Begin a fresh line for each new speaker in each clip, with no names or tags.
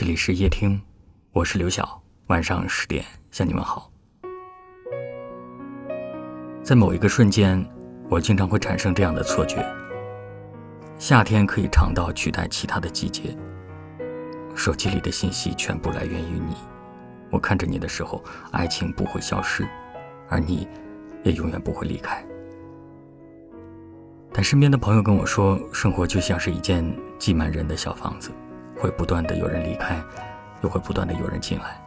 这里是夜听，我是刘晓。晚上十点向你们好。在某一个瞬间，我经常会产生这样的错觉：夏天可以长到取代其他的季节。手机里的信息全部来源于你，我看着你的时候，爱情不会消失，而你，也永远不会离开。但身边的朋友跟我说，生活就像是一间挤满人的小房子。会不断的有人离开，又会不断的有人进来。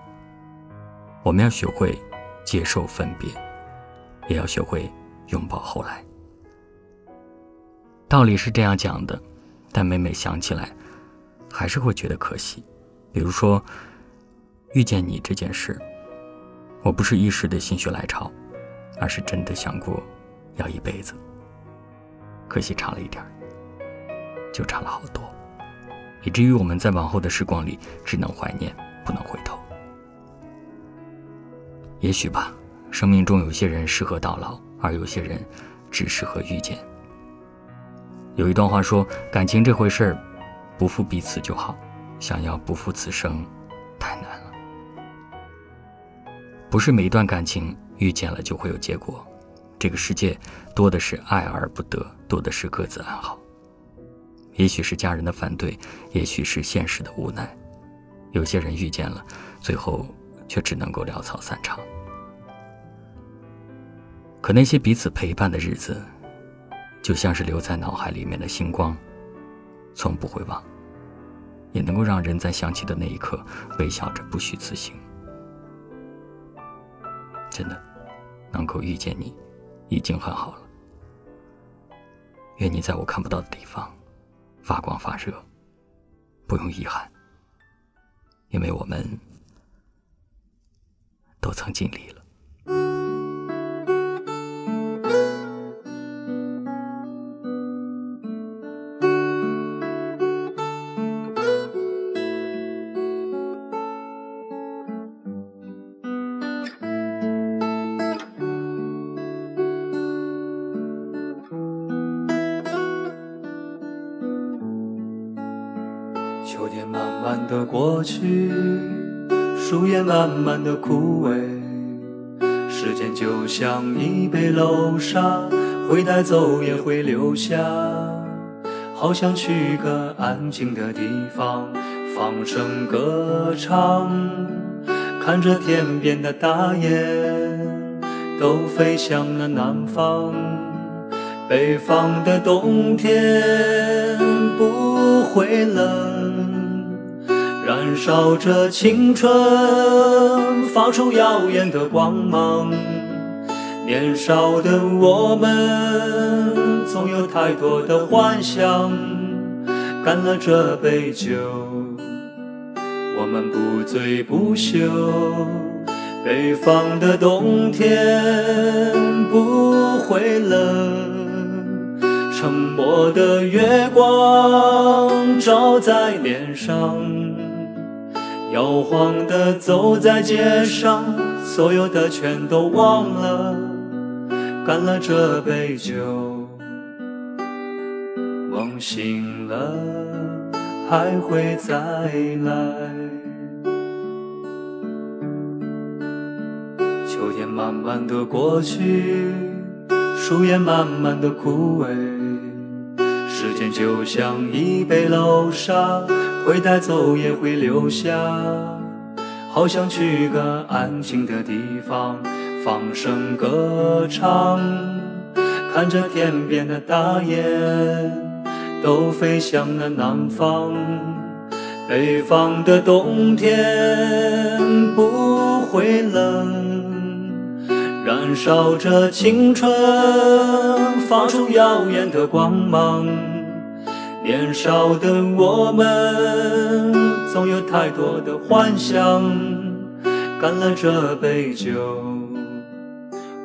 我们要学会接受分别，也要学会拥抱后来。道理是这样讲的，但每每想起来，还是会觉得可惜。比如说，遇见你这件事，我不是一时的心血来潮，而是真的想过要一辈子。可惜差了一点就差了好多。以至于我们在往后的时光里只能怀念，不能回头。也许吧，生命中有些人适合到老，而有些人只适合遇见。有一段话说：“感情这回事儿，不负彼此就好，想要不负此生，太难了。”不是每一段感情遇见了就会有结果，这个世界多的是爱而不得，多的是各自安好。也许是家人的反对，也许是现实的无奈，有些人遇见了，最后却只能够潦草散场。可那些彼此陪伴的日子，就像是留在脑海里面的星光，从不会忘，也能够让人在想起的那一刻微笑着不虚此行。真的，能够遇见你，已经很好了。愿你在我看不到的地方。发光发热，不用遗憾，因为我们都曾尽力了。
秋天慢慢的过去，树叶慢慢的枯萎，时间就像一杯漏沙，会带走也会留下。好想去个安静的地方，放声歌唱，看着天边的大雁都飞向了南方，北方的冬天不会冷。燃烧着青春，发出耀眼的光芒。年少的我们，总有太多的幻想。干了这杯酒，我们不醉不休。北方的冬天不会冷，沉默的月光照在脸上。摇晃的走在街上，所有的全都忘了，干了这杯酒，梦醒了还会再来。秋天慢慢的过去，树叶慢慢的枯萎。时间就像一杯老沙，会带走也会留下。好想去个安静的地方，放声歌唱，看着天边的大雁都飞向了南方。北方的冬天不会冷，燃烧着青春，发出耀眼的光芒。年少的我们，总有太多的幻想。干了这杯酒，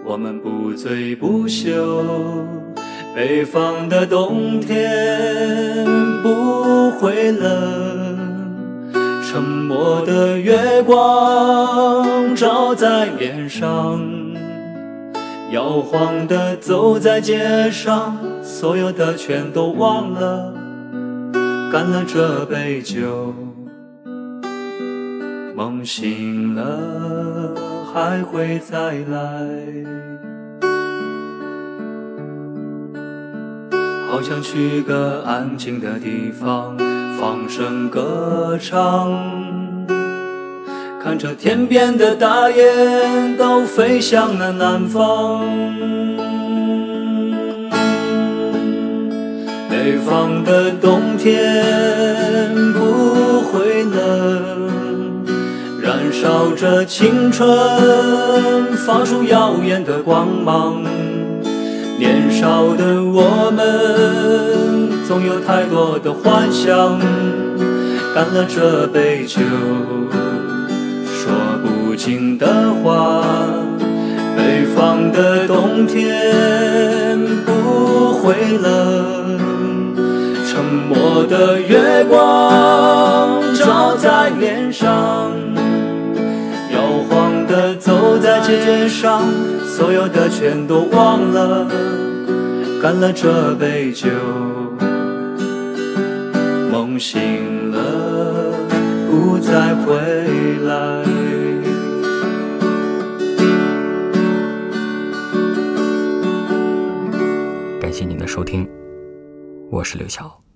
我们不醉不休。北方的冬天不会冷，沉默的月光照在脸上，摇晃的走在街上，所有的全都忘了。干了这杯酒，梦醒了还会再来，好想去个安静的地方，放声歌唱，看着天边的大雁都飞向了南方。北方的冬天不会冷，燃烧着青春，发出耀眼的光芒。年少的我们，总有太多的幻想，干了这杯酒，说不尽的话。北方的冬天不会冷。上，所有的全都忘了，干了这杯酒，梦醒了，不再回来。
感谢您的收听，我是刘晓。